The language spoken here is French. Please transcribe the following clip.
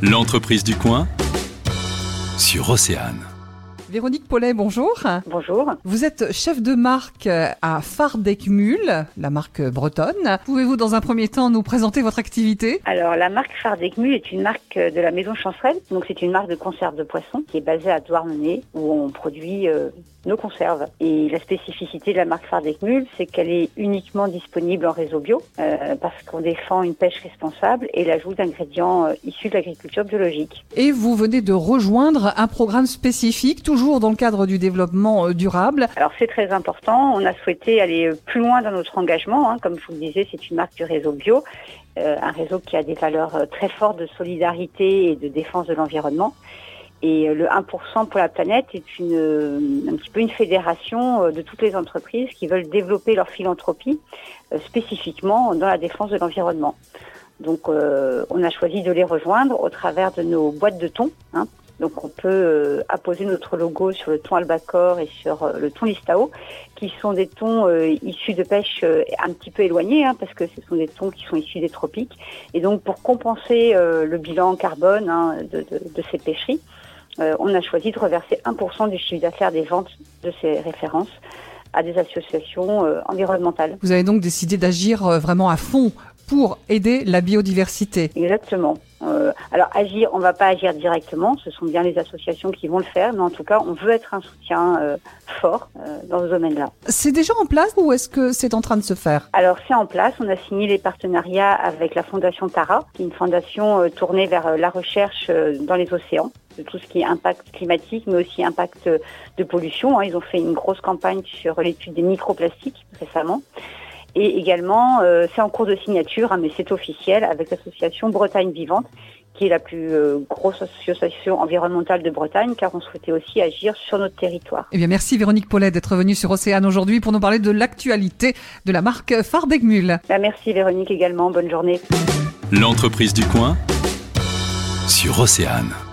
L'entreprise du coin sur Océane. Véronique Paulet, bonjour. Bonjour. Vous êtes chef de marque à Fardekmul, la marque bretonne. Pouvez-vous dans un premier temps nous présenter votre activité? Alors la marque Fardekmul est une marque de la maison Chancerelle. Donc c'est une marque de conserve de poisson qui est basée à Douarnenez où on produit euh, nos conserves. Et la spécificité de la marque Fardekmul, c'est qu'elle est uniquement disponible en réseau bio euh, parce qu'on défend une pêche responsable et l'ajout d'ingrédients euh, issus de l'agriculture biologique. Et vous venez de rejoindre un programme spécifique, toujours dans le cadre du développement euh, durable. Alors c'est très important. On a souhaité aller plus loin dans notre engagement. Hein. Comme je vous le disais, c'est une marque du réseau bio, un réseau qui a des valeurs très fortes de solidarité et de défense de l'environnement. Et le 1% pour la planète est une, un petit peu une fédération euh, de toutes les entreprises qui veulent développer leur philanthropie euh, spécifiquement dans la défense de l'environnement. Donc euh, on a choisi de les rejoindre au travers de nos boîtes de thon. Hein. Donc on peut apposer notre logo sur le thon albacore et sur le thon listao, qui sont des thons issus de pêche un petit peu éloignés, hein, parce que ce sont des thons qui sont issus des tropiques. Et donc pour compenser le bilan carbone hein, de, de, de, ces pêcheries, euh, on a choisi de reverser 1% du chiffre d'affaires des ventes de ces références à des associations euh, environnementales. Vous avez donc décidé d'agir euh, vraiment à fond pour aider la biodiversité. Exactement. Euh, alors agir, on ne va pas agir directement, ce sont bien les associations qui vont le faire, mais en tout cas, on veut être un soutien euh, fort euh, dans ce domaine-là. C'est déjà en place ou est-ce que c'est en train de se faire? Alors c'est en place, on a signé les partenariats avec la Fondation Tara, qui est une fondation tournée vers la recherche dans les océans de tout ce qui est impact climatique, mais aussi impact de pollution. Hein. Ils ont fait une grosse campagne sur l'étude des microplastiques récemment. Et également, euh, c'est en cours de signature, hein, mais c'est officiel, avec l'association Bretagne Vivante, qui est la plus euh, grosse association environnementale de Bretagne, car on souhaitait aussi agir sur notre territoire. Eh bien, merci Véronique Paulet d'être venue sur Océane aujourd'hui pour nous parler de l'actualité de la marque Fardegmul. Bah, merci Véronique également, bonne journée. L'entreprise du coin sur Océane.